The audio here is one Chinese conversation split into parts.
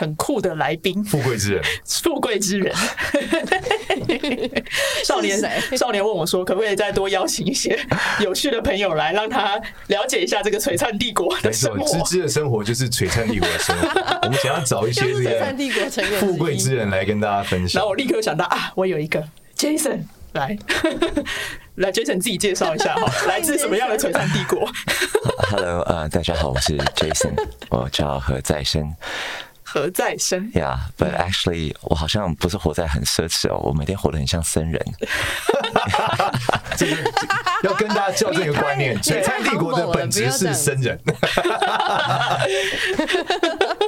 很酷的来宾，富贵之人，富贵之人。少年，少年问我说：“可不可以再多邀请一些有趣的朋友来，让他了解一下这个璀璨帝国的生活？”芝芝的生活就是璀璨帝国的生活。我们想要找一些这个璀璨帝国成员、富贵之人来跟大家分享。然后我立刻想到啊，我有一个 Jason 来，来 Jason 自己介绍一下哈，来自什么样的璀璨帝国？Hello，呃，大家好，我是 Jason，我叫何在生。何在生？Yeah，but actually，我好像不是活在很奢侈哦，我每天活得很像僧人。这 个要跟大家校正一个观念：璀璨帝国的本质是僧人。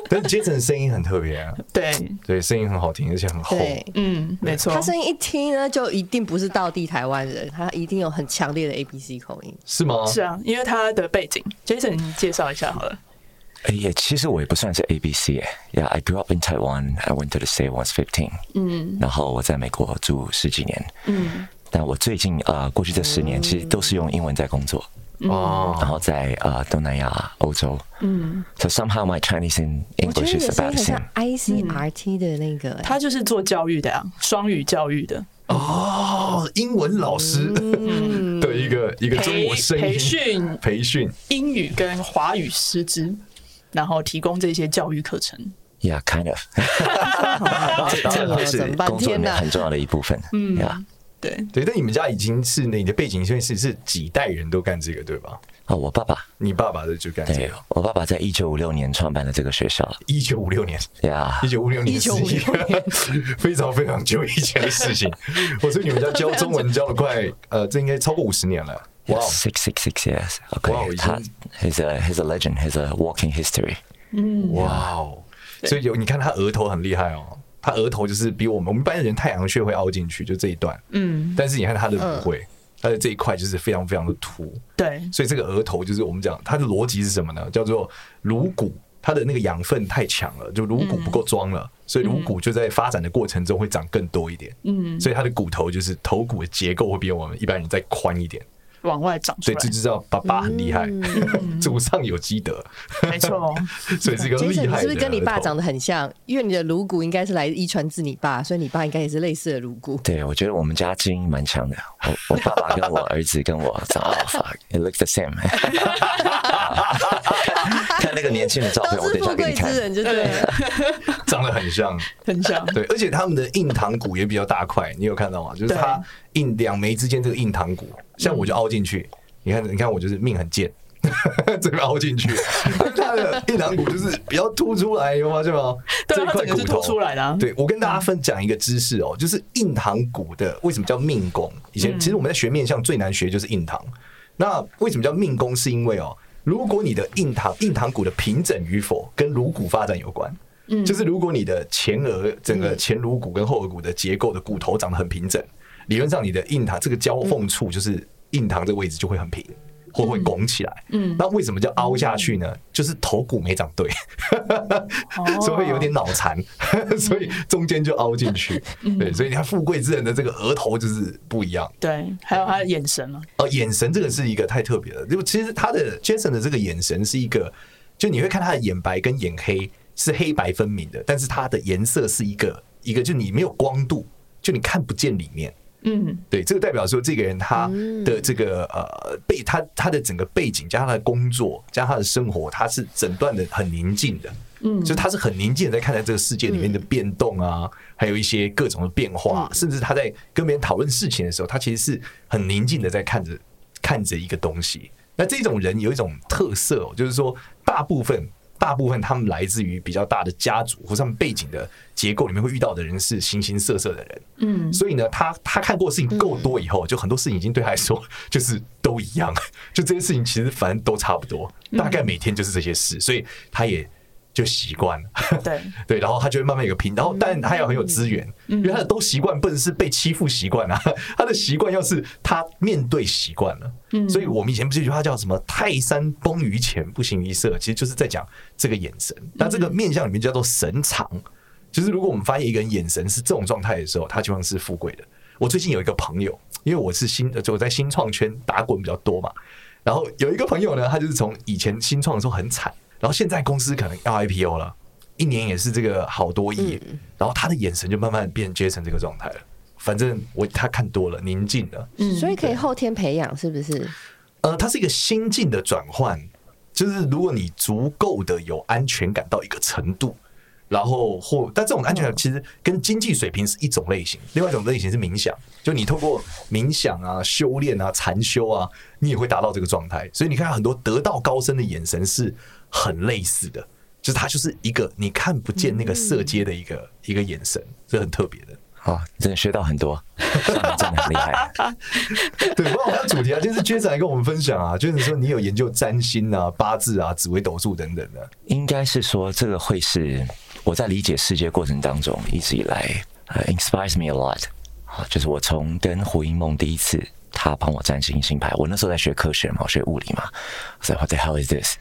但是 Jason 的声音很特别啊，对对，声音很好听，而且很厚。嗯，没错。他声音一听呢，就一定不是道地台湾人，他一定有很强烈的 ABC 口音，是吗？是啊，因为他的背景，Jason 你介绍一下好了。哎呀，其实我也不算是 A B C 耶。Yeah, I grew up in Taiwan. I went to the state once fifteen. 嗯，然后我在美国住十几年。嗯，但我最近呃，过去这十年其实都是用英文在工作。哦、然后在呃东南亚、欧洲。嗯，So somehow my Chinese and English is about the same. I C R T 的那个、他就是做教育的呀、啊，双语教育的。哦，英文老师 的一个、一个中国声音培训培训英语跟华语师资。然后提供这些教育课程，Yeah, kind of，这个是工作里面很重要的一部分。嗯，Yeah，对对。但你们家已经是你的背景，因为是是几代人都干这个，对吧？哦，我爸爸，你爸爸的就干这个。我爸爸在一九五六年创办了这个学校。一九五六年，Yeah，一九五六年，一九五六年，非常非常久以前的事情。我说你们家教中文教了快，呃，这应该超过五十年了。哇，six six six years。OK，他，he's a he's a legend，he's a walking history。嗯，哇哦，所以有你看他额头很厉害哦，他额头就是比我们我们一般的人太阳穴会凹进去，就这一段。嗯，但是你看他的不会，他的这一块就是非常非常的凸。对，所以这个额头就是我们讲它的逻辑是什么呢？叫做颅骨，它的那个养分太强了，就颅骨不够装了，所以颅骨就在发展的过程中会长更多一点。嗯，所以他的骨头就是头骨的结构会比我们一般人再宽一点。往外长出来，所以就知道爸爸很厉害，祖上有积德，没错。所以这个厉害，是不是跟你爸长得很像？因为你的颅骨应该是来遗传自你爸，所以你爸应该也是类似的颅骨。对，我觉得我们家基因蛮强的。我我爸爸跟我儿子跟我长得，it looks the same。看那个年轻的照片，我等一下给你看。对，长得很像，很像。对，而且他们的硬糖骨也比较大块，你有看到吗？就是他印两眉之间这个印堂骨。像我就凹进去，你看，你看我就是命很贱，这边凹进去，他的印堂骨就是比较凸出来，有吗？是吗？这块骨头凸出来的。对，我跟大家分享一个知识哦，就是印堂骨的为什么叫命宫？以前其实我们在学面相最难学就是印堂。那为什么叫命宫？是因为哦，如果你的印堂印堂骨的平整与否跟颅骨发展有关。嗯，就是如果你的前额整个前颅骨跟后额骨的结构的骨头长得很平整。理论上，你的印堂这个交缝处就是印堂这个位置就会很平，或会拱起来。嗯，那为什么叫凹下去呢？就是头骨没长对，所以会有点脑残，所以中间就凹进去。对，所以你看富贵之人的这个额头就是不一样。对，还有他的眼神啊。哦，眼神这个是一个太特别了。就其实他的 Jason 的这个眼神是一个，就你会看他的眼白跟眼黑是黑白分明的，但是它的颜色是一个一个，就你没有光度，就你看不见里面。嗯，对，这个代表说这个人他的这个呃背他他的整个背景加上他的工作加上他的生活，他是整段的很宁静的，嗯，就他是很宁静的在看待这个世界里面的变动啊，还有一些各种的变化，甚至他在跟别人讨论事情的时候，他其实是很宁静的在看着看着一个东西。那这种人有一种特色，就是说大部分。大部分他们来自于比较大的家族，或者他们背景的结构里面会遇到的人是形形色色的人，嗯，所以呢，他他看过的事情够多以后，就很多事情已经对他来说就是都一样，就这些事情其实反正都差不多，大概每天就是这些事，所以他也就习惯了。对 对，然后他就会慢慢有个平，然后但他要很有资源，因为他的都习惯不能是被欺负习惯啊，他的习惯要是他面对习惯了。所以我们以前不是有句话叫什么“泰山崩于前不形于色”，其实就是在讲这个眼神。那这个面相里面叫做神藏，就是如果我们发现一个人眼神是这种状态的时候，他就像是富贵的。我最近有一个朋友，因为我是新，就我在新创圈打滚比较多嘛。然后有一个朋友呢，他就是从以前新创的时候很惨，然后现在公司可能要 IPO 了，一年也是这个好多亿，然后他的眼神就慢慢变 Jason 这个状态了。反正我他看多了，宁静了，所以可以后天培养，是不是？呃，它是一个心境的转换，就是如果你足够的有安全感到一个程度。然后或，但这种安全感其实跟经济水平是一种类型，另外一种类型是冥想，就你透过冥想啊、修炼啊、禅修啊，你也会达到这个状态。所以你看很多得道高僧的眼神是很类似的，就是他就是一个你看不见那个色阶的一个一个眼神，这很特别的。好，真的学到很多，真的很厉害。对，不过我们的主题啊，就是 Jason 来跟我们分享啊，就是说你有研究占星啊、八字啊、紫微斗数等等的，应该是说这个会是。我在理解世界过程当中，一直以来呃、uh,，inspires me a lot。啊，就是我从跟胡因梦第一次他帮我占星星牌，我那时候在学科学嘛，我学物理嘛，所以 What the hell is this？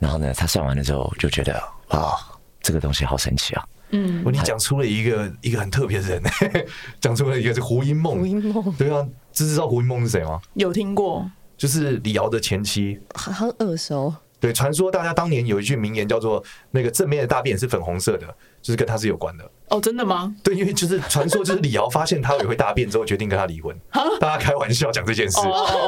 然后呢，他算完了之后，就觉得哇，这个东西好神奇啊。嗯，你讲出了一个一个很特别的人，讲出了一个是胡因梦。胡因梦，对啊，知知道胡因梦是谁吗？有听过，就是李敖的前妻，很很耳熟。对，传说大家当年有一句名言叫做“那个正面的大便是粉红色的”，就是跟他是有关的。哦，真的吗？对，因为就是传说，就是李敖发现他也会大便之后，决定跟他离婚。大家开玩笑讲这件事，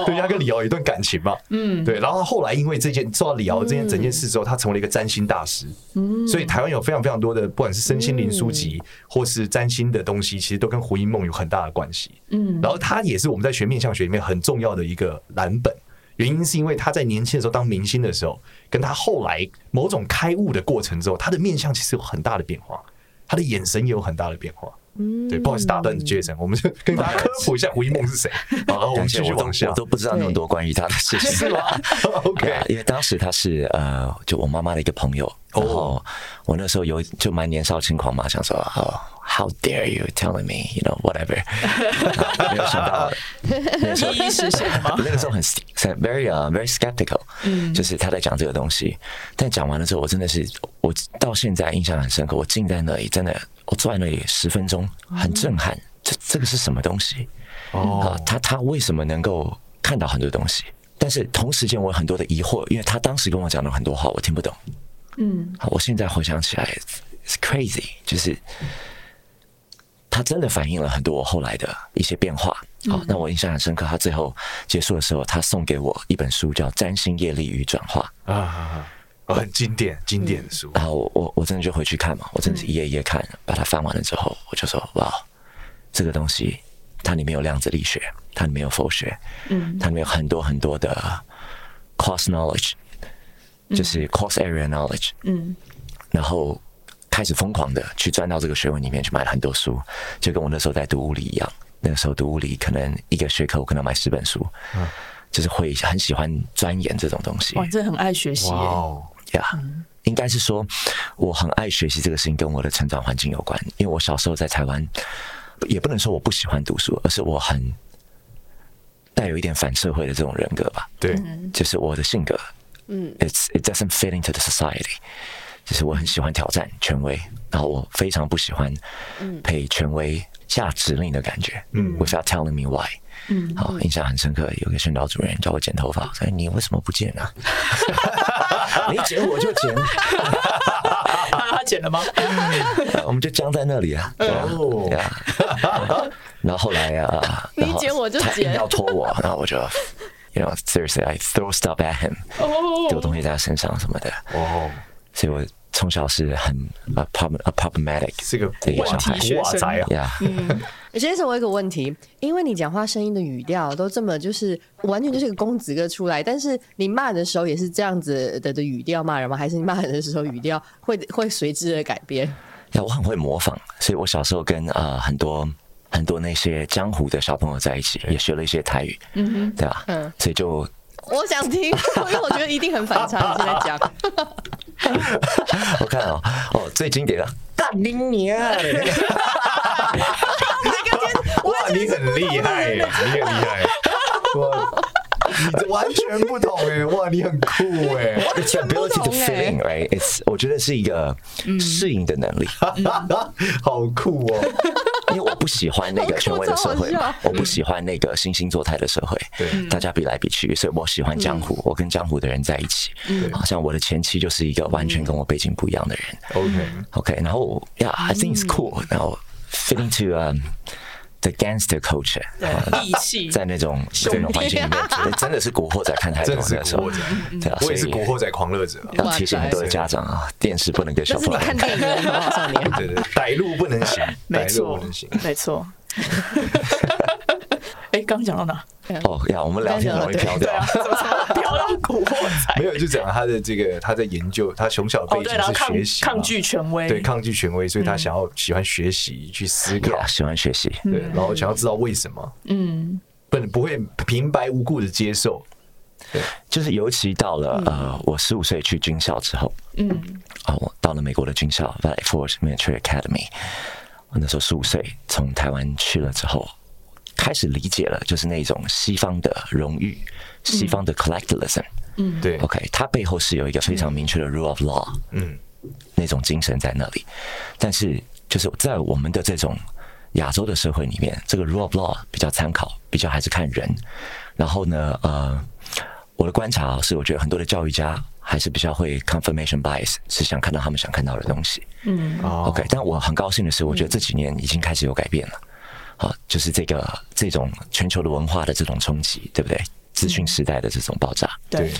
对，他跟李敖有一段感情嘛。嗯，对。然后后来因为这件，受到李敖这件整件事之后，他成为了一个占星大师。嗯，所以台湾有非常非常多的，不管是身心灵书籍或是占星的东西，其实都跟胡因梦有很大的关系。嗯，然后他也是我们在学面相学里面很重要的一个蓝本。原因是因为他在年轻的时候当明星的时候，跟他后来某种开悟的过程之后，他的面相其实有很大的变化，他的眼神也有很大的变化。嗯，对，不好意思打断 Jason，我们就跟大家科普一下胡一梦是谁。好，我们继续往下。我都不知道那么多关于他的事情，是吗？OK，因为当时他是呃，就我妈妈的一个朋友，然后我那时候有就蛮年少轻狂嘛，想说哦。How dare you telling me, you know, whatever？没有想到，第一实现吗？那个时候很 very 啊，very skeptical。嗯，就是他在讲这个东西，但讲完了之后，我真的是，我到现在印象很深刻。我静在那里，真的，我坐在那里十分钟，很震撼。这这个是什么东西？哦，他他为什么能够看到很多东西？但是同时间我有很多的疑惑，因为他当时跟我讲了很多话，我听不懂。嗯，好，我现在回想起来，it's crazy，就是。他真的反映了很多我后来的一些变化。好，那我印象很深刻。他最后结束的时候，他送给我一本书，叫《占星业力与转化》啊，很经典经典的书。然后我我我真的就回去看嘛，我真的是一页一页看，把它翻完了之后，我就说哇，这个东西它里面有量子力学，它里面有佛学，嗯，它里面有很多很多的 cross knowledge，就是 cross area knowledge，嗯，然后。开始疯狂的去钻到这个学问里面去买了很多书，就跟我那时候在读物理一样。那个时候读物理，可能一个学科我可能买十本书，嗯，就是会很喜欢钻研这种东西。哇，真的很爱学习呀！应该是说我很爱学习这个事情跟我的成长环境有关。因为我小时候在台湾，也不能说我不喜欢读书，而是我很带有一点反社会的这种人格吧。对，就是我的性格，嗯，it's it doesn't fit into the society。就是我很喜欢挑战权威，然后我非常不喜欢被权威下指令的感觉。嗯，without telling me why。嗯，好，印象很深刻。有个训导主任叫我剪头发，我说你为什么不剪呢？你剪我就剪。他剪了吗？我们就僵在那里啊。哦。然后后来啊，你剪我就剪，要拖我，然后我就，you know seriously I throw stuff at him，丢东西在他身上什么的。哦。所以我。从小是很 a problematic 是个问题学生啊。嗯，先生，我有一个问题，因为你讲话声音的语调都这么，就是完全就是个公子哥出来，但是你骂人的时候也是这样子的的语调骂人吗？还是你骂人的时候语调会会随之而改变？呀，我很会模仿，所以我小时候跟呃很多很多那些江湖的小朋友在一起，也学了一些台语，嗯哼，对吧？嗯，所以就我想听，因为我觉得一定很反差，你现在讲。我看哦，哦，最经典的 干你娘！哇，你很厉害耶，你很厉害，完全不同哎，哇，你很酷 哎，It's your ability to fit in, right? It's 我觉得是一个适应的能力，好酷哦。因为我不喜欢那个权威的社会，我不喜欢那个惺惺作态的社会，对，大家比来比去，所以我喜欢江湖，我跟江湖的人在一起，好像我的前妻就是一个完全跟我背景不一样的人，OK，OK，然后，Yeah，I think it's cool，然后 fit into um。The gangster culture，义气，在那种这种环境里面，真的是古惑仔看太多的时候，对啊，我也是古惑仔狂热者。要提醒很多的家长啊，电视不能给小朋友看。看电影的 少年，对对，歹路不能行，没错，没错。哎，刚讲到哪？哦呀，我们聊天容易飘掉，飘到古惑仔。没有，就讲他的这个，他在研究，他从小背景是学习，抗拒权威，对，抗拒权威，所以他想要喜欢学习，去思考，喜欢学习，对，然后想要知道为什么，嗯，不不会平白无故的接受，对，就是尤其到了呃，我十五岁去军校之后，嗯，啊，我到了美国的军校 Valley Forge Military Academy，我那时候十五岁，从台湾去了之后。开始理解了，就是那种西方的荣誉，西方的 collectivism，嗯，对，OK，它背后是有一个非常明确的 rule of law，嗯，那种精神在那里。但是，就是在我们的这种亚洲的社会里面，这个 rule of law 比较参考，比较还是看人。然后呢，呃，我的观察是，我觉得很多的教育家还是比较会 confirmation bias，是想看到他们想看到的东西。嗯，OK，但我很高兴的是，我觉得这几年已经开始有改变了。好，就是这个这种全球的文化的这种冲击，对不对？资讯时代的这种爆炸，对。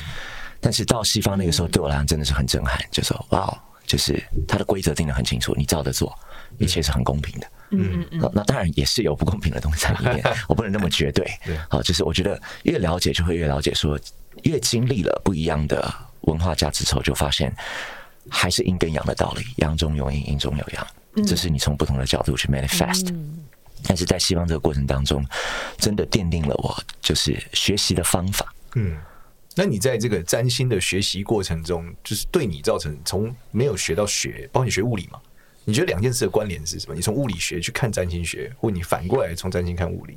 但是到西方那个时候，对我来讲真的是很震撼，就说哇，就是它的规则定得很清楚，你照着做，一切是很公平的。嗯嗯。那那当然也是有不公平的东西在里面，我不能那么绝对。好，就是我觉得越了解就会越了解，说越经历了不一样的文化价值之后，就发现还是阴跟阳的道理，阳中有阴，阴中有阳，这是你从不同的角度去 manifest。但是在西方这个过程当中，真的奠定了我就是学习的方法。嗯，那你在这个占星的学习过程中，就是对你造成从没有学到学，包括你学物理嘛？你觉得两件事的关联是什么？你从物理学去看占星学，或你反过来从占星看物理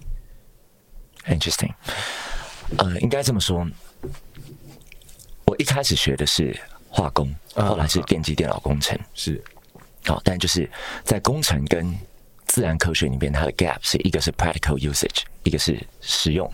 ？Interesting。呃，应该这么说，我一开始学的是化工，后来是电机电脑工程，是。好，但就是在工程跟自然科学里面，它的 gap 是一个是 practical usage，一个是实用，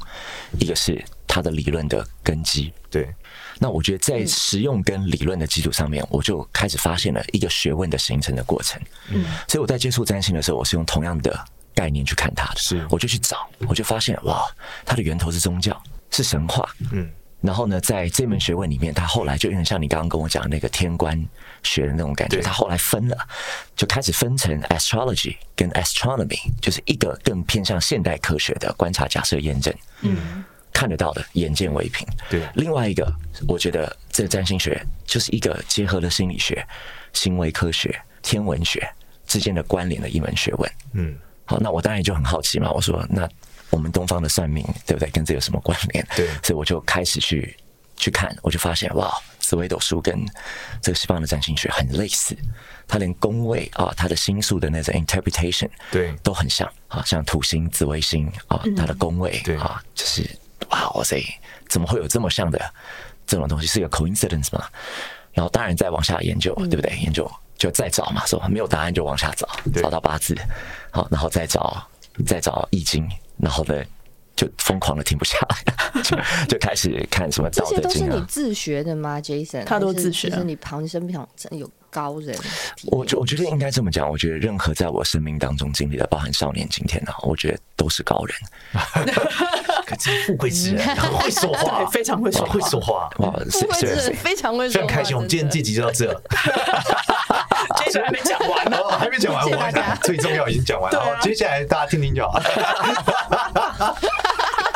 一个是它的理论的根基。对，那我觉得在实用跟理论的基础上面，我就开始发现了一个学问的形成的过程。嗯，所以我在接触占星的时候，我是用同样的概念去看它的，是，我就去找，我就发现哇，它的源头是宗教，是神话。嗯。然后呢，在这门学问里面，他后来就有点像你刚刚跟我讲的那个天官学的那种感觉。他后来分了，就开始分成 astrology 跟 astronomy，就是一个更偏向现代科学的观察、假设、验证，嗯，看得到的，眼见为凭。对，另外一个，我觉得这占星学就是一个结合了心理学、行为科学、天文学之间的关联的一门学问。嗯，好，那我当然就很好奇嘛，我说那。我们东方的算命，对不对？跟这有什么关联？对，所以我就开始去去看，我就发现哇，紫微斗数跟这个西方的占星学很类似，它连宫位啊，它的星宿的那种 interpretation，对，都很像啊，像土星、紫微星啊，它的宫位啊，就是哇哇塞，怎么会有这么像的这种东西？是一个 coincidence 吗？然后当然再往下研究，对不对？研究就再找嘛，说没有答案就往下找，找到八字，好，然后再找再找易经。然后呢，就疯狂的停不下来，就就开始看什么道德经啊。这些都是你自学的吗，Jason？他都自学。就是你旁身边真有高人。我我觉得应该这么讲。我觉得任何在我生命当中经历的，包含少年今天呢，我觉得都是高人。可是富贵之人，会说话，非常会说，会说话。富贵之人非常会说话。非常开心，我们今天这集就到这。接下来还没讲完呢，还没讲完，我最重要已经讲完了。接下来大家听听就好。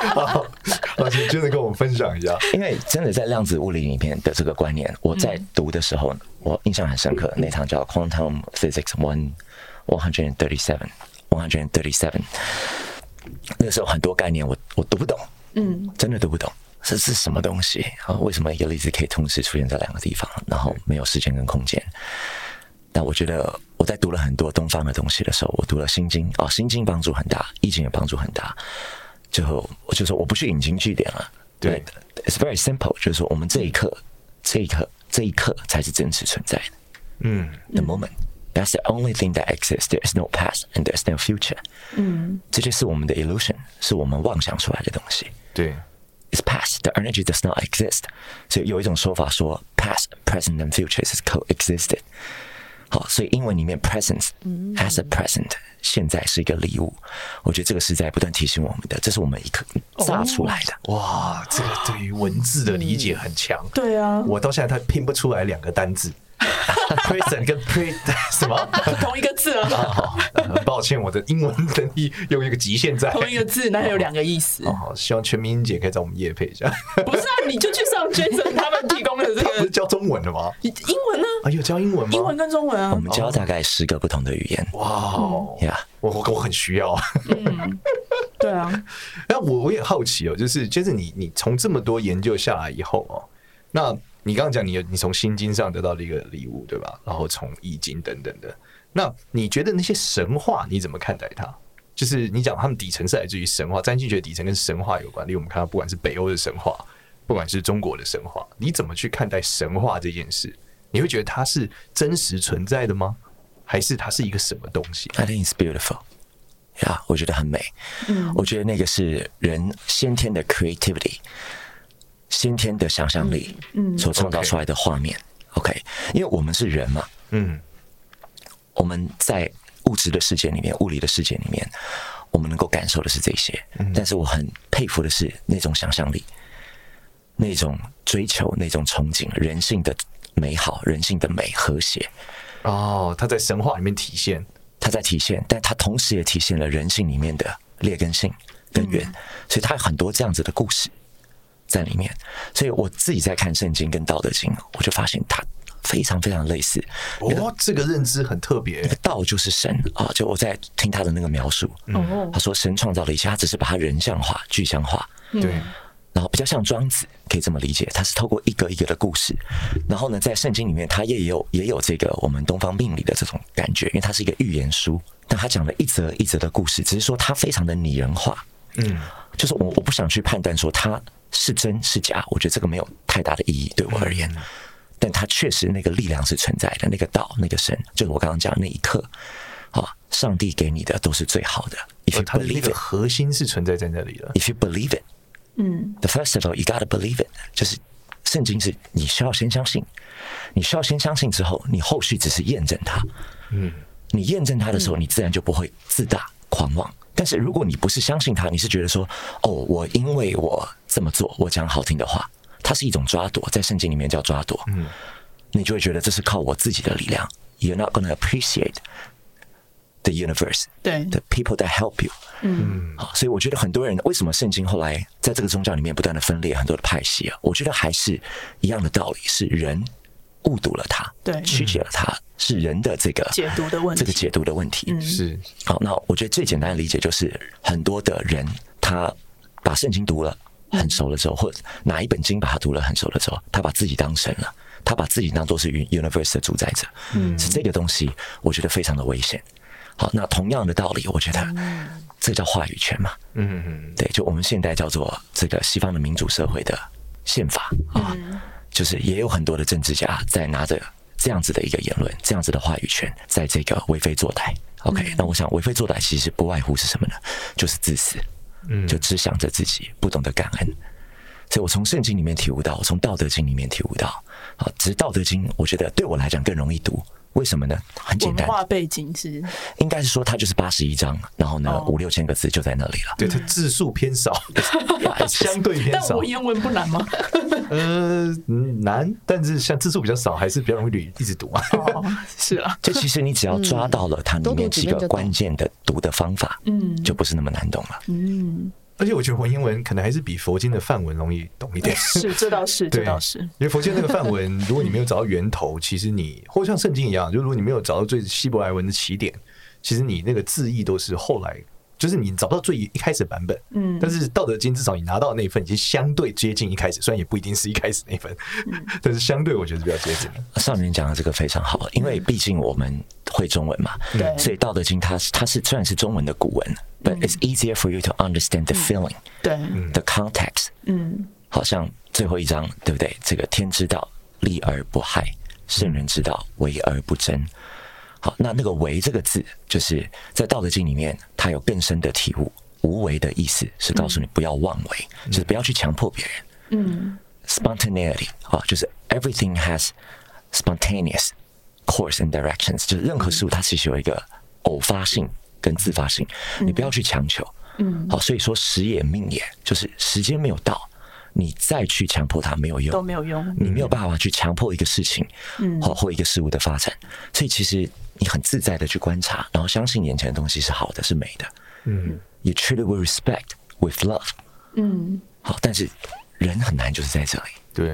好，老师真的跟我们分享一下，因为真的在量子物理里面的这个观念，我在读的时候，我印象很深刻。那堂叫 Quantum Physics One One Hundred Thirty Seven One Hundred Thirty Seven，那个时候很多概念我我读不懂，嗯，真的读不懂。这是什么东西啊？为什么一个粒子可以同时出现在两个地方，然后没有时间跟空间？但我觉得我在读了很多东方的东西的时候，我读了《心经》哦，《心经》帮助很大，《易经》也帮助很大。最后我就说我不去引经据典了。对，It's very simple，就是说我们这一刻，这一刻，这一刻才是真实存在的。嗯，the moment，that's the only thing that exists. There is no past and there is no future。嗯，这就是我们的 illusion，是我们妄想出来的东西。对，It's past. The energy does not exist。所以有一种说法说，past, present and future is coexisted。好，所以英文里面 presence as a present，现在是一个礼物。我觉得这个是在不断提醒我们的，这是我们一刻炸出来的。哇，这个对于文字的理解很强。对啊，我到现在他拼不出来两个单字。present 跟 pre 什么同一个字啊？好，很抱歉，我的英文能力有一个极限在。同一个字，那还有两个意思。哦，好，希望全民英姐可以找我们叶配一下。不是啊，你就去上 Jason 他们提供的这个，不是教中文的吗？英文呢？啊，有教英文吗？英文跟中文啊。我们教大概十个不同的语言。哇呀，我我很需要。嗯，对啊。那我我也好奇哦，就是 Jason，你你从这么多研究下来以后哦，那。你刚刚讲你你从心经上得到的一个礼物，对吧？然后从易经等等的，那你觉得那些神话你怎么看待它？就是你讲他们底层是来自于神话，占星学底层跟神话有关。例如我们看到不管是北欧的神话，不管是中国的神话，你怎么去看待神话这件事？你会觉得它是真实存在的吗？还是它是一个什么东西？I think it's beautiful，呀、yeah，我觉得很美。嗯，我觉得那个是人先天的 creativity。先天的想象力，嗯，所创造出来的画面，OK，因为我们是人嘛，嗯，我们在物质的世界里面，物理的世界里面，我们能够感受的是这些，但是我很佩服的是那种想象力，那种追求，那种憧憬，人性的美好，人性的美和谐，哦，它在神话里面体现，它在体现，但它同时也体现了人性里面的劣根性根源，所以它有很多这样子的故事。在里面，所以我自己在看圣经跟道德经，我就发现它非常非常类似。哦，这个认知很特别。那个道就是神啊，就我在听他的那个描述。哦，他说神创造了一切，他只是把它人像化、具象化。对，然后比较像庄子，可以这么理解，他是透过一个一个的故事。然后呢，在圣经里面，他也有也有这个我们东方命理的这种感觉，因为它是一个预言书，但他讲了一则一则的故事，只是说他非常的拟人化。嗯，就是我我不想去判断说他。是真是假？我觉得这个没有太大的意义对我而言，但它确实那个力量是存在的。那个道，那个神，就是我刚刚讲的那一刻，啊，上帝给你的都是最好的。If you believe it，那个核心是存在在那里的。If you believe it，嗯，the first of all you gotta believe it，就是圣经是你需要先相信，你需要先相信之后，你后续只是验证它。嗯，你验证它的时候，你自然就不会自大狂妄。但是如果你不是相信他，你是觉得说，哦，我因为我这么做，我讲好听的话，它是一种抓夺，在圣经里面叫抓夺，嗯，你就会觉得这是靠我自己的力量。You're not gonna appreciate the universe，对，the people that help you，嗯，好，所以我觉得很多人为什么圣经后来在这个宗教里面不断的分裂很多的派系啊？我觉得还是一样的道理，是人。误读了它，对，曲解了它，是人的这个解读的问题，这个解读的问题，嗯、是好。那我觉得最简单的理解就是，很多的人他把圣经读了很熟了之后，或者哪一本经把它读了很熟了之后，他把自己当神了，他把自己当做是 universe 的主宰者，嗯，是这个东西，我觉得非常的危险。好，那同样的道理，我觉得这叫话语权嘛，嗯嗯，对，就我们现代叫做这个西方的民主社会的宪法啊。嗯就是也有很多的政治家在拿着这样子的一个言论，这样子的话语权，在这个为非作歹。OK，那我想为非作歹其实不外乎是什么呢？就是自私，嗯，就只想着自己，不懂得感恩。所以我从圣经里面体悟到，我从道德经里面体悟到，啊，只是道德经，我觉得对我来讲更容易读。为什么呢？很简单，文化背景是应该是说它就是八十一章，然后呢五六千个字就在那里了。对，它字数偏少，相对偏少。但文言文不难吗？呃，难，但是像字数比较少，还是比较容易一直读啊。是啊，就其实你只要抓到了它里面几个关键的读的方法，嗯，就不是那么难懂了。嗯。而且我觉得文言文可能还是比佛经的范文容易懂一点。是，这倒是，这倒是。因为佛经那个范文，如果你没有找到源头，其实你或像圣经一样，就如果你没有找到最希伯来文的起点，其实你那个字义都是后来就是你找不到最一开始的版本，嗯，但是《道德经》至少你拿到的那一份已经相对接近一开始，虽然也不一定是一开始那份，嗯、但是相对我觉得是比较接近的。少年讲的这个非常好，因为毕竟我们会中文嘛，对、嗯，所以《道德经》它它是虽然是中文的古文、嗯、，but it's easier for you to understand the feeling，对，the context，嗯，好像最后一章对不对？这个天之道，利而不害，圣人之道，为而不争。好，那那个“为”这个字，就是在《道德经》里面，它有更深的体悟。无为的意思是告诉你不要妄为，嗯、就是不要去强迫别人。嗯，spontaneity 啊，就是 everything has spontaneous course and directions，就是任何事物它其实有一个偶发性跟自发性，嗯、你不要去强求。嗯，好，所以说时也命也，就是时间没有到。你再去强迫它没有用，都没有用。你没有办法去强迫一个事情，嗯，或或一个事物的发展。所以其实你很自在的去观察，然后相信眼前的东西是好的，是美的。嗯，You treat it with respect, with love。嗯，好，但是人很难就是在这里，对，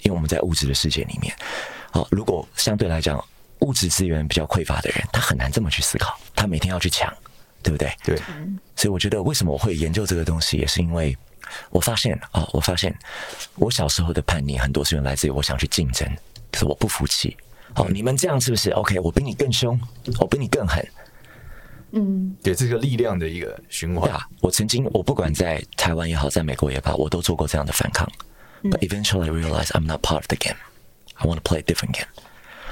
因为我们在物质的世界里面。好，如果相对来讲物质资源比较匮乏的人，他很难这么去思考，他每天要去抢，对不对？对。所以我觉得为什么我会研究这个东西，也是因为。我发现啊、哦，我发现我小时候的叛逆很多是源来自于我想去竞争，可是我不服气。哦，你们这样是不是 OK？我比你更凶，我比你更狠。嗯，对，这个力量的一个循环。啊，我曾经，我不管在台湾也好，在美国也罢，我都做过这样的反抗。But eventually I realize I'm not part of the game. I want to play a different game.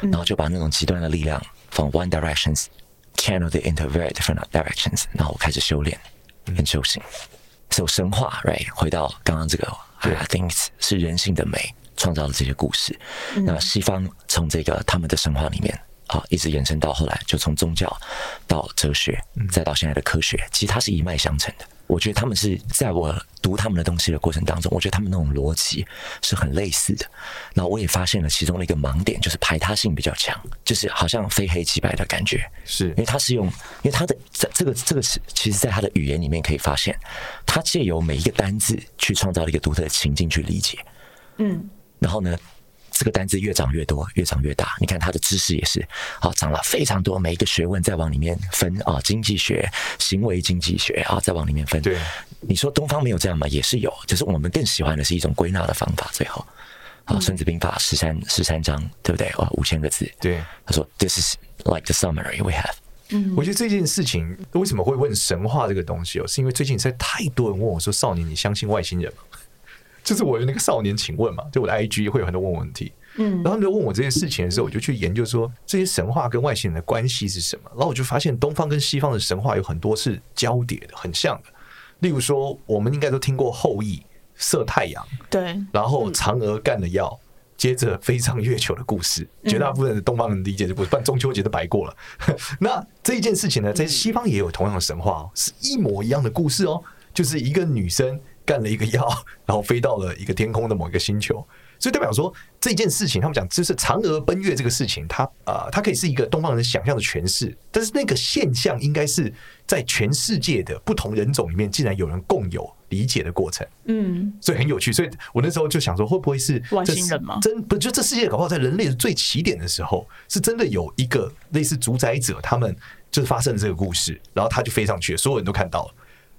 然后就把那种极端的力量从 one directions channel it into very different directions。然后我开始修炼跟修行。有神话，right？回到刚刚这个，I think 是人性的美创造了这些故事。嗯、那西方从这个他们的神话里面啊，一直延伸到后来，就从宗教到哲学，再到现在的科学，其实它是一脉相承的。我觉得他们是在我读他们的东西的过程当中，我觉得他们那种逻辑是很类似的。然后我也发现了其中的一个盲点，就是排他性比较强，就是好像非黑即白的感觉。是因为他是用，因为他的在这个这个是，其实在他的语言里面可以发现，他借由每一个单字去创造了一个独特的情境去理解。嗯，然后呢？这个单字越长越多，越长越大。你看他的知识也是，啊，长了非常多。每一个学问再往里面分啊，经济学、行为经济学啊，再往里面分。对，你说东方没有这样吗？也是有，只是我们更喜欢的是一种归纳的方法。最后，啊，《孙子兵法》十三十三章，对不对？哇，五千个字。对，他说：“This is like the summary we have。”嗯，我觉得这件事情为什么会问神话这个东西哦，是因为最近实在太多人问我说：“少年，你相信外星人吗？”就是我有那个少年，请问嘛，就我的 IG 会有很多问问题，嗯，然后他们就问我这件事情的时候，我就去研究说这些神话跟外星人的关系是什么，然后我就发现东方跟西方的神话有很多是交叠的，很像的。例如说，我们应该都听过后羿射太阳，对，然后嫦娥干了药，接着飞上月球的故事，绝大部分的东方人理解的故事，不然中秋节都白过了。那这一件事情呢，在西方也有同样的神话哦，是一模一样的故事哦，就是一个女生。干了一个药，然后飞到了一个天空的某一个星球，所以代表说这件事情，他们讲就是嫦娥奔月这个事情，它啊、呃，它可以是一个东方人想象的诠释，但是那个现象应该是在全世界的不同人种里面，竟然有人共有理解的过程，嗯，所以很有趣。所以我那时候就想说，会不会是外星人吗？真不就这世界搞不好在人类的最起点的时候，是真的有一个类似主宰者，他们就是发生了这个故事，然后他就飞上去了，所有人都看到了。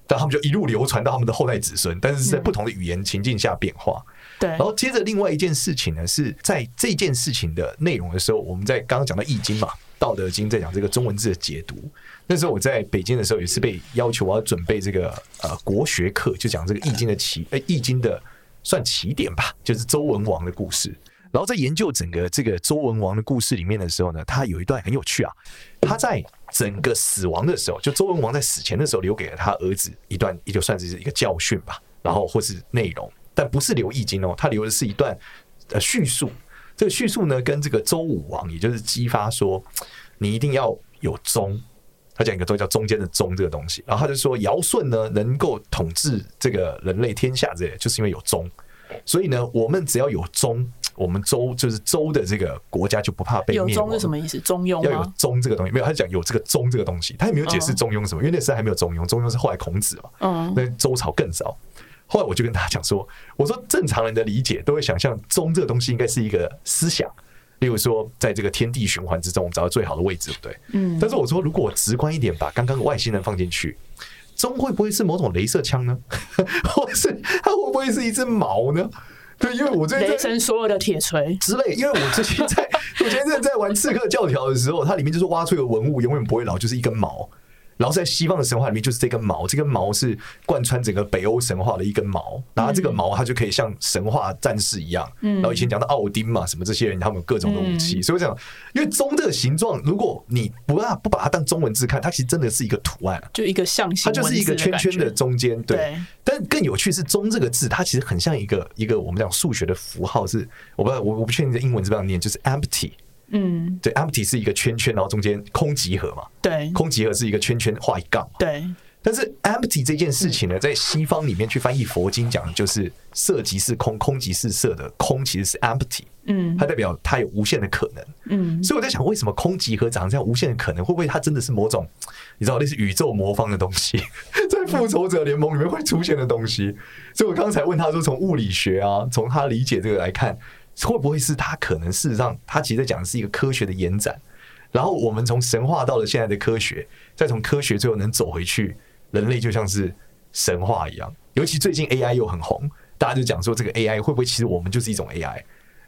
但他们就一路流传到他们的后代子孙，但是是在不同的语言情境下变化。对，然后接着另外一件事情呢，是在这件事情的内容的时候，我们在刚刚讲到《易经》嘛，《道德经》在讲这个中文字的解读。那时候我在北京的时候，也是被要求我要准备这个呃国学课，就讲这个《易经》的起，呃，《易经》的算起点吧，就是周文王的故事。然后在研究整个这个周文王的故事里面的时候呢，他有一段很有趣啊。他在整个死亡的时候，就周文王在死前的时候，留给了他儿子一段，也就算是一个教训吧。然后或是内容，但不是留易经哦，他留的是一段呃叙述。这个叙述呢，跟这个周武王，也就是姬发说，你一定要有忠。他讲一个东西叫中间的忠这个东西。然后他就说，尧舜呢能够统治这个人类天下，这些就是因为有忠。所以呢，我们只要有忠。我们周就是周的这个国家就不怕被灭亡。有中是什么意思？中庸要有中这个东西，没有，他讲有这个中这个东西，他也没有解释中庸什么，因为那时候还没有中庸，中庸是后来孔子嘛。嗯，那周朝更早。后来我就跟大家讲说，我说正常人的理解都会想象中这个东西应该是一个思想，例如说在这个天地循环之中，我们找到最好的位置，对不对？嗯。但是我说，如果我直观一点，把刚刚外星人放进去。钟会不会是某种镭射枪呢？或是它会不会是一只矛呢？对，因为我最近雷神所有的铁锤之类，因为我最近在，我前阵在玩刺客教条的时候，它里面就是挖出一个文物，永远不会老，就是一根矛。然后在西方的神话里面，就是这根毛，这根毛是贯穿整个北欧神话的一根毛。然后这个毛，它就可以像神话战士一样。然后以前讲到奥丁嘛，什么这些人，他们有各种的武器。所以我想，因为钟这个形状，如果你不啊不把它当中文字看，它其实真的是一个图案，就一个象形，它就是一个圈圈的中间。对。但更有趣是“钟”这个字，它其实很像一个一个我们讲数学的符号，是我不知道我我不确定这英文怎么样念，就是 empty。嗯，对，empty 是一个圈圈，然后中间空集合嘛。对，空集合是一个圈圈画一杠。对，但是 empty 这件事情呢，在西方里面去翻译佛经讲的，就是色即是空，空即是色的空其实是 empty。嗯，它代表它有无限的可能。嗯，所以我在想，为什么空集合长这样无限的可能？会不会它真的是某种你知道类似宇宙魔方的东西，在复仇者联盟里面会出现的东西？所以我刚才问他说，从物理学啊，从他理解这个来看。会不会是他可能事实上，他其实在讲的是一个科学的延展，然后我们从神话到了现在的科学，再从科学最后能走回去，人类就像是神话一样。尤其最近 AI 又很红，大家就讲说这个 AI 会不会其实我们就是一种 AI？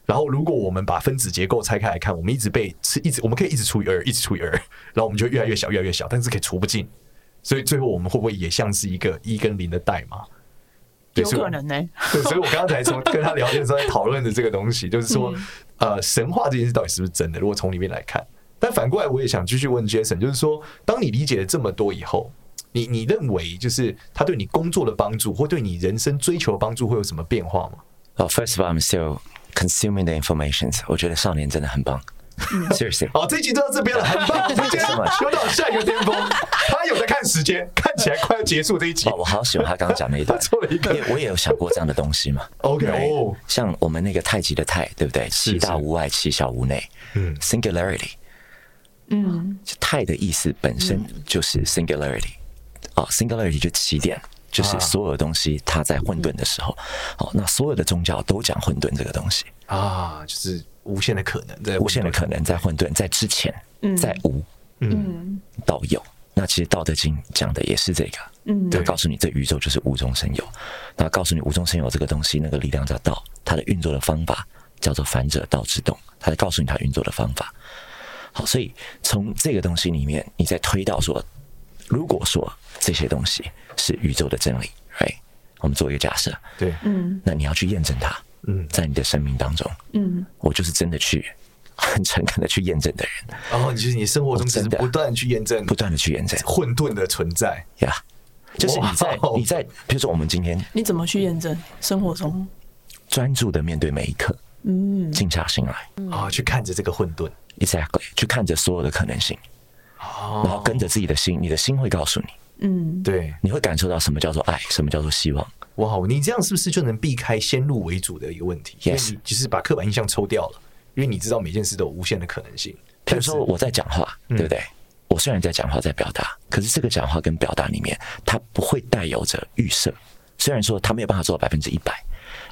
然后如果我们把分子结构拆开来看，我们一直被是一直我们可以一直除以二，一直除以二，然后我们就越来越小，越来越小，但是可以除不尽，所以最后我们会不会也像是一个一跟零的代码？有可能呢、欸，对，所以我刚才从 跟他聊天的时候在讨论的这个东西，就是说，呃，神话这件事到底是不是真的？如果从里面来看，但反过来我也想继续问 Jason，就是说，当你理解了这么多以后，你你认为就是他对你工作的帮助，或对你人生追求的帮助会有什么变化吗？哦、oh,，First of all, I'm still consuming the information. 我觉得少年真的很棒。Seriously，好，这一集就到这边了，很棒，我们今天又到下一个巅峰。他有在看时间，看起来快要结束这一集。哦，我好喜欢他刚刚讲那一段，做了一个，我也有想过这样的东西嘛。OK，哦，像我们那个太极的太，对不对？其大无外，其小无内。嗯，Singularity。嗯，太的意思本身就是 Singularity。哦，Singularity 就起点，就是所有东西它在混沌的时候。哦，那所有的宗教都讲混沌这个东西啊，就是。无限的可能，在无限的可能，在混沌，在之前，在无，嗯，到有。那其实《道德经》讲的也是这个，嗯，它告诉你，这宇宙就是无中生有。那告诉你，无中生有这个东西，那个力量叫道，它的运作的方法叫做“反者道之动”。它在告诉你它运作的方法。好，所以从这个东西里面，你再推到说，如果说这些东西是宇宙的真理，哎，我们做一个假设，对，嗯，那你要去验证它。嗯，在你的生命当中，嗯，我就是真的去很诚恳的去验证的人。然后，就是你生活中真的。不断去验证，不断的去验证。混沌的存在。呀。就是你在你在，比如说我们今天你怎么去验证？生活中？专注的面对每一刻，嗯，静下心来。啊，去看着这个混沌，exactly，去看着所有的可能性，哦。然后跟着自己的心，你的心会告诉你，嗯，对，你会感受到什么叫做爱，什么叫做希望。哇，你这样是不是就能避开先入为主的一个问题？因为你其实把刻板印象抽掉了，因为你知道每件事都有无限的可能性。比如说我在讲话，对不对？我虽然在讲话，在表达，可是这个讲话跟表达里面，它不会带有着预设。虽然说它没有办法做到百分之一百，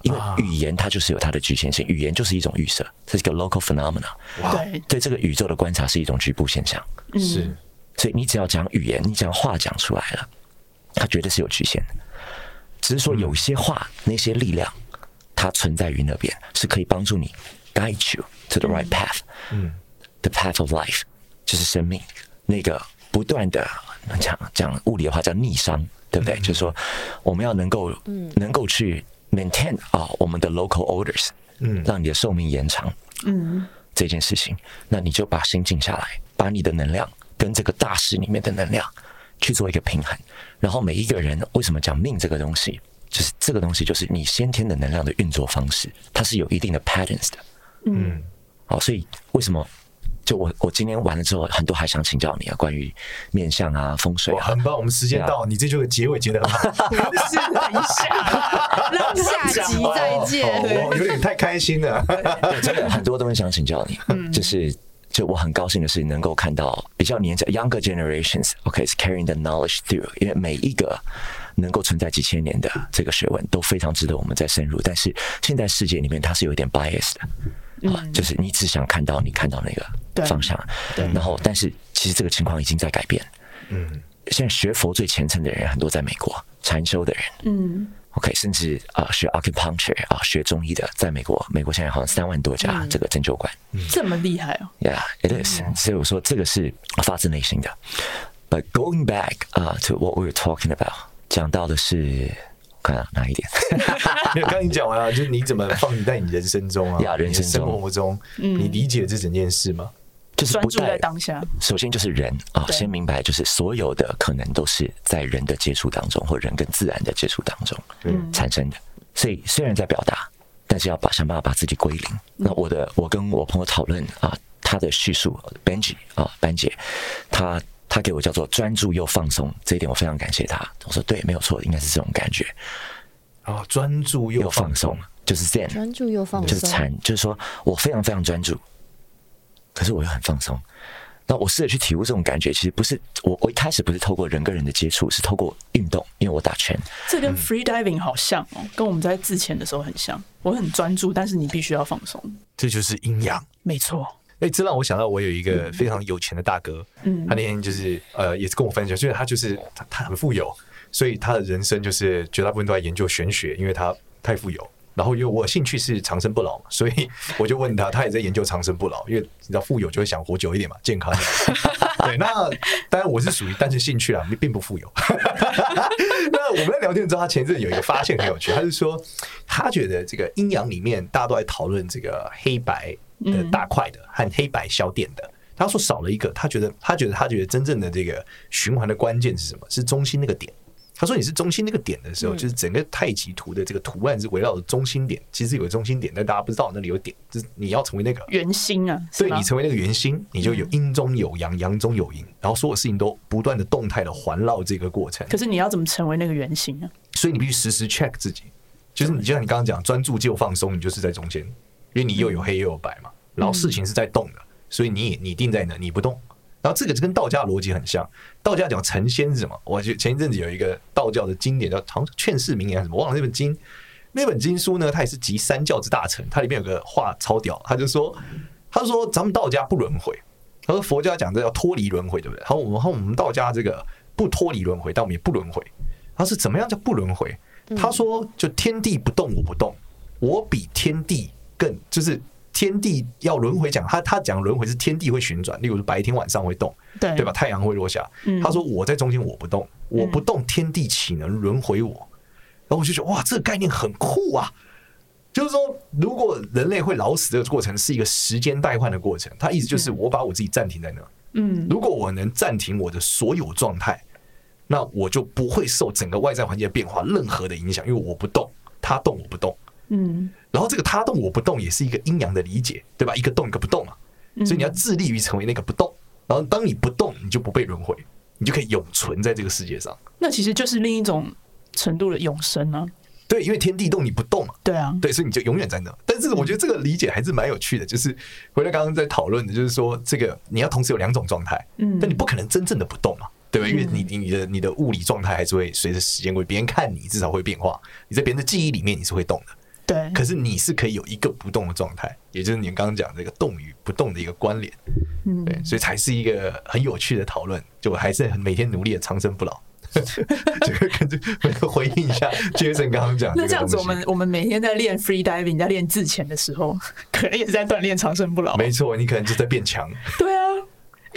因为语言它就是有它的局限性，语言就是一种预设，这是一个 local phenomena。对，对这个宇宙的观察是一种局部现象。是，所以你只要讲语言，你讲话讲出来了，它绝对是有局限的。只是说有些话，那些力量，它存在于那边，是可以帮助你 guide you to the right path，嗯，the path of life，就是生命。那个不断的讲讲物理的话叫逆商，对不对？就是说我们要能够，能够去 maintain 啊我们的 local orders，嗯，让你的寿命延长，嗯，这件事情，那你就把心静下来，把你的能量跟这个大势里面的能量。去做一个平衡，然后每一个人为什么讲命这个东西，就是这个东西就是你先天的能量的运作方式，它是有一定的 patterns 的。嗯，好，所以为什么就我我今天完了之后，很多还想请教你啊，关于面相啊、风水啊。很棒，我们时间到，你这就结尾结得很好。是等一下，让 下集再见。我有点太开心了，真的很多东西想请教你，嗯，就是。就我很高兴的是，能够看到比较年轻 younger generations，OK，is carrying the knowledge through。因为每一个能够存在几千年的这个学问都非常值得我们再深入。但是现在世界里面它是有点 biased 的，啊，就是你只想看到你看到那个方向，对。然后，但是其实这个情况已经在改变，嗯，现在学佛最虔诚的人很多在美国，禅修的人，嗯，OK，甚至啊、呃、学 acupuncture 啊、呃、学中医的，在美国，美国现在好像三万多家这个针灸馆，这么厉害哦，Yeah，it is，、嗯、所以我说这个是发自内心的。But going back 啊、uh, to what we were talking about，讲到的是。看哪一点？没有刚你讲完了，就是你怎么放在你人生中啊？呀，人生生活中，你理解这整件事吗？就是专注在当下。首先就是人啊，先明白，就是所有的可能都是在人的接触当中，或人跟自然的接触当中产生的。所以虽然在表达，但是要把想办法把自己归零。那我的，我跟我朋友讨论啊，他的叙述，Benji 啊，班姐，他。他给我叫做专注又放松，这一点我非常感谢他。我说对，没有错，应该是这种感觉。哦，专注又放松，就是 Zen，专注又放松，就是禅，就是说我非常非常专注，可是我又很放松。那我试着去体悟这种感觉，其实不是我，我一开始不是透过人跟人的接触，是透过运动，因为我打拳。这跟 free diving 好像哦，跟我们在自潜的时候很像。我很专注，但是你必须要放松。这就是阴阳，没错。哎，这让我想到，我有一个非常有钱的大哥，嗯，他那天就是呃，也是跟我分享，就是他就是他他很富有，所以他的人生就是绝大部分都在研究玄学，因为他太富有。然后因为我兴趣是长生不老嘛，所以我就问他，他也在研究长生不老，因为你知道富有就会想活久一点嘛，健康。对，那当然我是属于单纯兴趣啦，并不富有。那我们在聊天之后，他前阵有一个发现很有趣，他是说他觉得这个阴阳里面大家都在讨论这个黑白。的大块的和黑白小点的，他说少了一个，他觉得他觉得他觉得真正的这个循环的关键是什么？是中心那个点。他说你是中心那个点的时候，就是整个太极图的这个图案是围绕着中心点，其实有个中心点，但大家不知道那里有点，就是你要成为那个圆心啊。对，你成为那个圆心，你就有阴中有阳，阳中有阴，然后所有事情都不断的动态的环绕这个过程。可是你要怎么成为那个圆心呢？所以你必须时时 check 自己，就是你就像你刚刚讲，专注就放松，你就是在中间，因为你又有黑又有白嘛。然后事情是在动的，所以你也你定在那，你不动。然后这个就跟道家逻辑很像。道家讲成仙是什么？我就前一阵子有一个道教的经典叫《唐劝世名言》什么，忘了那本经。那本经书呢，它也是集三教之大成。它里面有个话超屌，他就说，他说咱们道家不轮回，他说佛家讲这叫脱离轮回，对不对？然后我们和我们道家这个不脱离轮回，但我们也不轮回。他是怎么样叫不轮回？他说就天地不动，我不动，我比天地更就是。天地要轮回讲，他他讲轮回是天地会旋转，例如白天晚上会动，对对吧？太阳会落下。他说我在中间我不动，我不动，天地岂能轮回我？然后我就觉得哇，这个概念很酷啊！就是说，如果人类会老死这个过程是一个时间代换的过程，他意思就是我把我自己暂停在那。嗯，如果我能暂停我的所有状态，那我就不会受整个外在环境的变化任何的影响，因为我不动，他动我不动。嗯，然后这个他动我不动也是一个阴阳的理解，对吧？一个动一个不动嘛，所以你要致力于成为那个不动。然后当你不动，你就不被轮回，你就可以永存在这个世界上。那其实就是另一种程度的永生啊。对，因为天地动你不动嘛。对啊，对，所以你就永远在那。但是我觉得这个理解还是蛮有趣的，就是回来刚刚在讨论的，就是说这个你要同时有两种状态，嗯，但你不可能真正的不动嘛，对吧？因为你你你的你的物理状态还是会随着时间会，别人看你至少会变化，你在别人的记忆里面你是会动的。对，可是你是可以有一个不动的状态，也就是你刚刚讲这个动与不动的一个关联，嗯，对，所以才是一个很有趣的讨论。就还是很每天努力的长生不老，这个跟这回应一下 Jason 刚刚讲。那这样子，我们我们每天在练 free diving，在练自潜的时候，可能也是在锻炼长生不老。没错，你可能就在变强。对啊。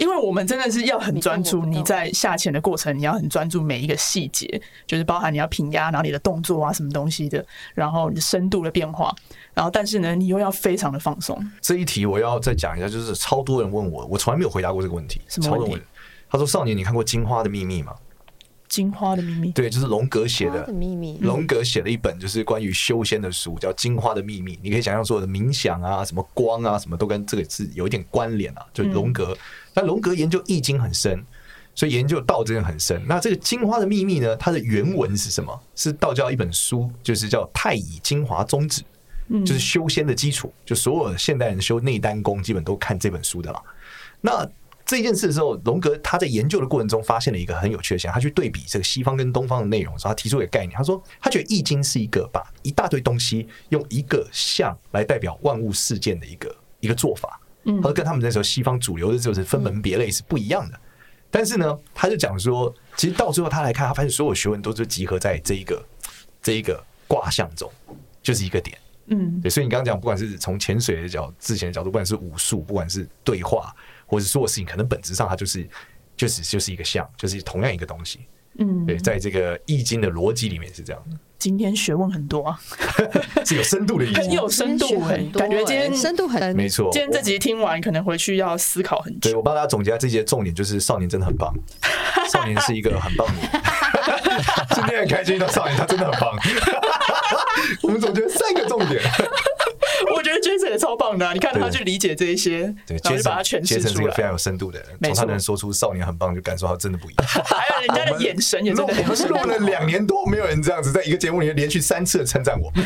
因为我们真的是要很专注，你在下潜的过程，你要很专注每一个细节，就是包含你要平压，然后你的动作啊，什么东西的，然后你的深度的变化，然后但是呢，你又要非常的放松。这一题我要再讲一下，就是超多人问我，我从来没有回答过这个问题。什么问题？他说：“少年，你看过《金花的秘密》吗？”金花的秘密，对，就是龙格写的秘密。龙格写了一本就是关于修仙的书，叫《金花的秘密》。你可以想象所有的冥想啊，什么光啊，什么都跟这个是有一点关联啊。就龙格，那龙格研究易经很深，所以研究道真的很深。那这个《金花的秘密》呢，它的原文是什么？是道教一本书，就是叫《太乙精华宗旨》，就是修仙的基础。就所有现代人修内丹功，基本都看这本书的了。那这件事的时候，荣格他在研究的过程中发现了一个很有趣的现象，他去对比这个西方跟东方的内容的时候，他提出一个概念，他说他觉得《易经》是一个把一大堆东西用一个象来代表万物事件的一个一个做法，嗯，而跟他们那时候西方主流的就是分门别类是不一样的。但是呢，他就讲说，其实到最后他来看，他发现所有学问都是集合在这一个这一个卦象中，就是一个点。嗯，对。所以你刚刚讲，不管是从潜水的角、自潜的角度，不管是武术，不管是对话，或者是所有事情，可能本质上它就是就是就是一个像，就是同样一个东西。嗯，对，在这个易经的逻辑里面是这样的。今天学问很多啊，是有深度的意思，很有深度哎、欸，感觉今天深度很没错。今天这集听完，可能回去要思考很久。对，我帮大家总结下这集的重点，就是少年真的很棒，少年是一个很棒的人。今天很开心，到少年他真的很棒。我们总结三个重点。我觉得 Jason 也超棒的、啊，你看他去理解这一些，对，然后就把它诠释出来。Jason 是一个非常有深度的人，从他能说出少年很棒，就感受到真的不一样。还有人家的眼神也真的很。我们录了两年多，没有人这样子在一个节目里面连续三次称赞我。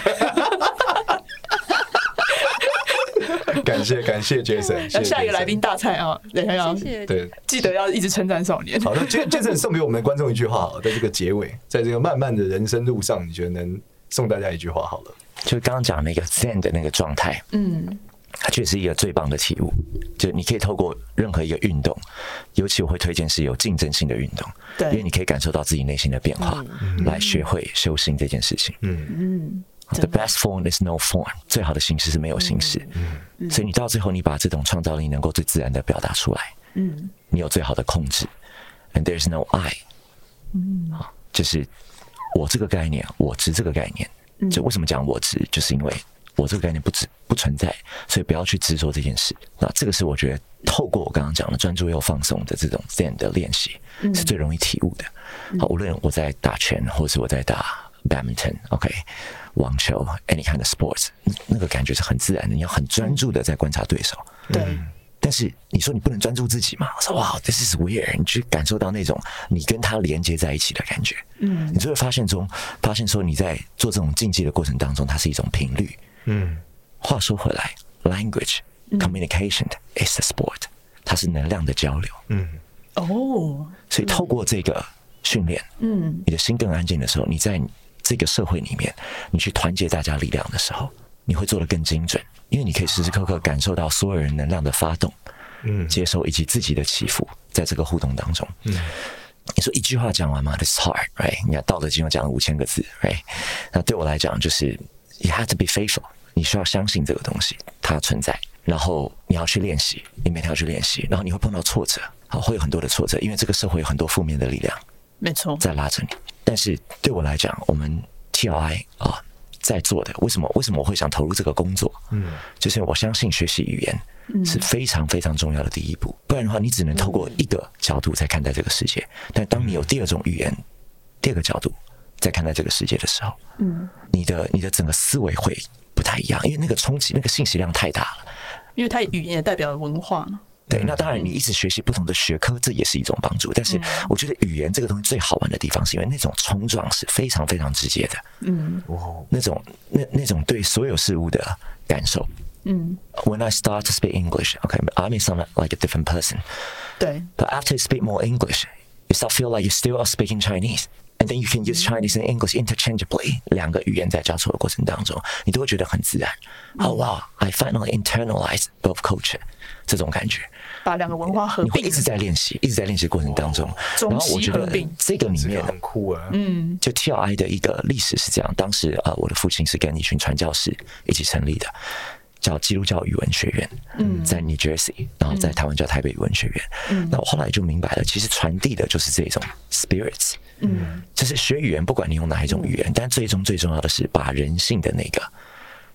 感谢感谢 Jason，那下一个来宾大菜啊，等一下，谢谢。对，记得要一直称赞少年。好的，Jason 送给我们的观众一句话，好，在这个结尾，在这个漫漫的人生路上，你觉得能送大家一句话好了？就刚刚讲那个 Zen 的那个状态，嗯，它确实是一个最棒的体悟。就你可以透过任何一个运动，尤其我会推荐是有竞争性的运动，对，因为你可以感受到自己内心的变化，来学会修行这件事情。嗯嗯，The best form is no form，最好的形式是没有形式。嗯，所以你到最后，你把这种创造力能够最自然的表达出来，嗯，你有最好的控制，and there's no I，嗯，好，就是我这个概念，我执这个概念。就为什么讲我执，就是因为我这个概念不执不存在，所以不要去执着这件事。那这个是我觉得透过我刚刚讲的专注又放松的这种 Zen 的练习，是最容易体悟的。好，无论我在打拳，或是我在打 badminton，OK，网球，any kind of sports，那个感觉是很自然的。你要很专注的在观察对手。对。但是你说你不能专注自己嘛？我说哇，this is weird。你去感受到那种你跟他连接在一起的感觉，嗯，你就会发现中发现说你在做这种竞技的过程当中，它是一种频率，嗯。话说回来，language communication is a sport，它是能量的交流，嗯。哦，所以透过这个训练，嗯，你的心更安静的时候，你在这个社会里面，你去团结大家力量的时候，你会做得更精准。因为你可以时时刻刻感受到所有人能量的发动，嗯，接受以及自己的起伏，在这个互动当中，嗯，你说一句话讲完吗？This hard，right？你看《道德经》讲了五千个字，right？那对我来讲，就是 you have to be faithful，你需要相信这个东西它存在，然后你要去练习，你每天要去练习，然后你会碰到挫折，好，会有很多的挫折，因为这个社会有很多负面的力量，没错，在拉着你。但是对我来讲，我们 TRI 啊。在做的，为什么？为什么我会想投入这个工作？嗯，就是我相信学习语言是非常非常重要的第一步。不然的话，你只能透过一个角度在看待这个世界。但当你有第二种语言，第二个角度在看待这个世界的时候，嗯，你的你的整个思维会不太一样，因为那个冲击，那个信息量太大了。因为它语言也代表了文化。对，那当然，你一直学习不同的学科，这也是一种帮助。但是，我觉得语言这个东西最好玩的地方，是因为那种冲撞是非常非常直接的。嗯，那种那那种对所有事物的感受。嗯，When I start to speak English, okay, I may sound like a different person. 对，But after speak more English, start feel like you still are speaking Chinese. And then you can use Chinese and English interchangeably，两个语言在交错的过程当中，你都会觉得很自然。Oh wow, I finally internalized both culture，这种感觉。把两个文化合并，你会一直在练习，一直在练习过程当中。然后我觉得这个里面很酷啊。嗯，就 TRI 的一个历史是这样，当时啊，我的父亲是跟一群传教士一起成立的。叫基督教语文学院，嗯，在 New Jersey，然后在台湾叫台北语文学院。嗯，那我后来就明白了，其实传递的就是这种 spirits，嗯，就是学语言，不管你用哪一种语言，但最终最重要的是把人性的那个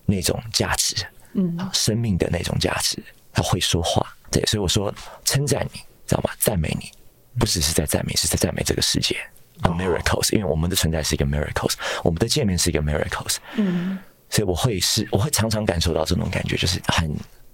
那种价值，嗯，生命的那种价值，他会说话，对，所以我说称赞你，知道吗？赞美你，不只是在赞美，是在赞美这个世界，a miracles，因为我们的存在是一个 miracles，我们的见面是一个 miracles，嗯。所以我会是，我会常常感受到这种感觉，就是很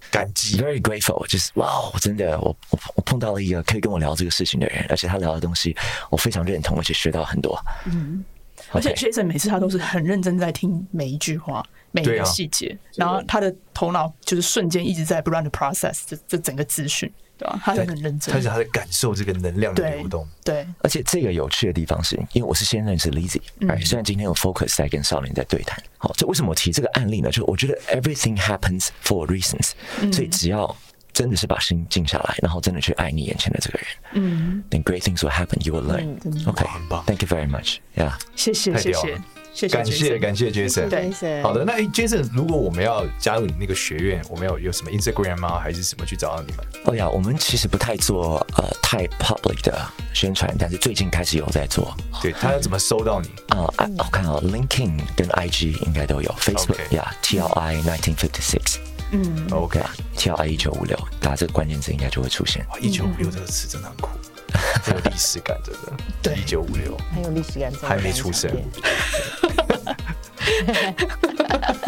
感激，very grateful，就是哇，我真的，我我我碰到了一个可以跟我聊这个事情的人，而且他聊的东西我非常认同，而且学到很多。嗯，而且 Jason 每次他都是很认真在听每一句话，每一个细节，啊、然后他的头脑就是瞬间一直在不断的 process 这这整个资讯。对啊，他是很认真，而且他在感受这个能量的流动。对，对，而且这个有趣的地方是，因为我是先认识 Lizzy，哎、嗯，虽然今天有 focus 在跟少年在对谈。好，这为什么我提这个案例呢？就我觉得 everything happens for reasons，、嗯、所以只要真的是把心静下来，然后真的去爱你眼前的这个人，嗯，then great things will happen. You will learn. OK，很棒，Thank you very much. Yeah，谢谢谢谢谢谢感谢感谢 Jason。对好的，那哎，Jason，如果我们要加入你那个学院，我们有有什么 Instagram 吗？还是什么去找到你们？哦呀，我们其实不太做呃太 public 的宣传，但是最近开始有在做对他要怎么搜到你？啊。啊我看哦，LinkedIn 跟 IG 应该都有 Facebook OK 呀，TLI nineteen fifty six，嗯，OK，TLI 一九五六，打这个关键字应该就会出现。哇一九五六这个词真的很酷，很有历史感，真的。对一九五六很有历史感，还没出生。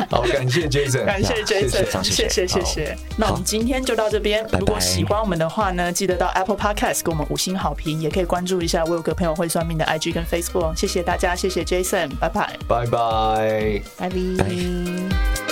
好，感谢 Jason，感谢谢 Jason，谢谢谢谢谢。那我们今天就到这边。如果喜欢我们的话呢，记得到 Apple Podcast 给我们五星好评，也可以关注一下我有个朋友会算命的 IG 跟 Facebook 哦。谢谢大家，谢谢 Jason，拜拜。拜拜。拜拜。拜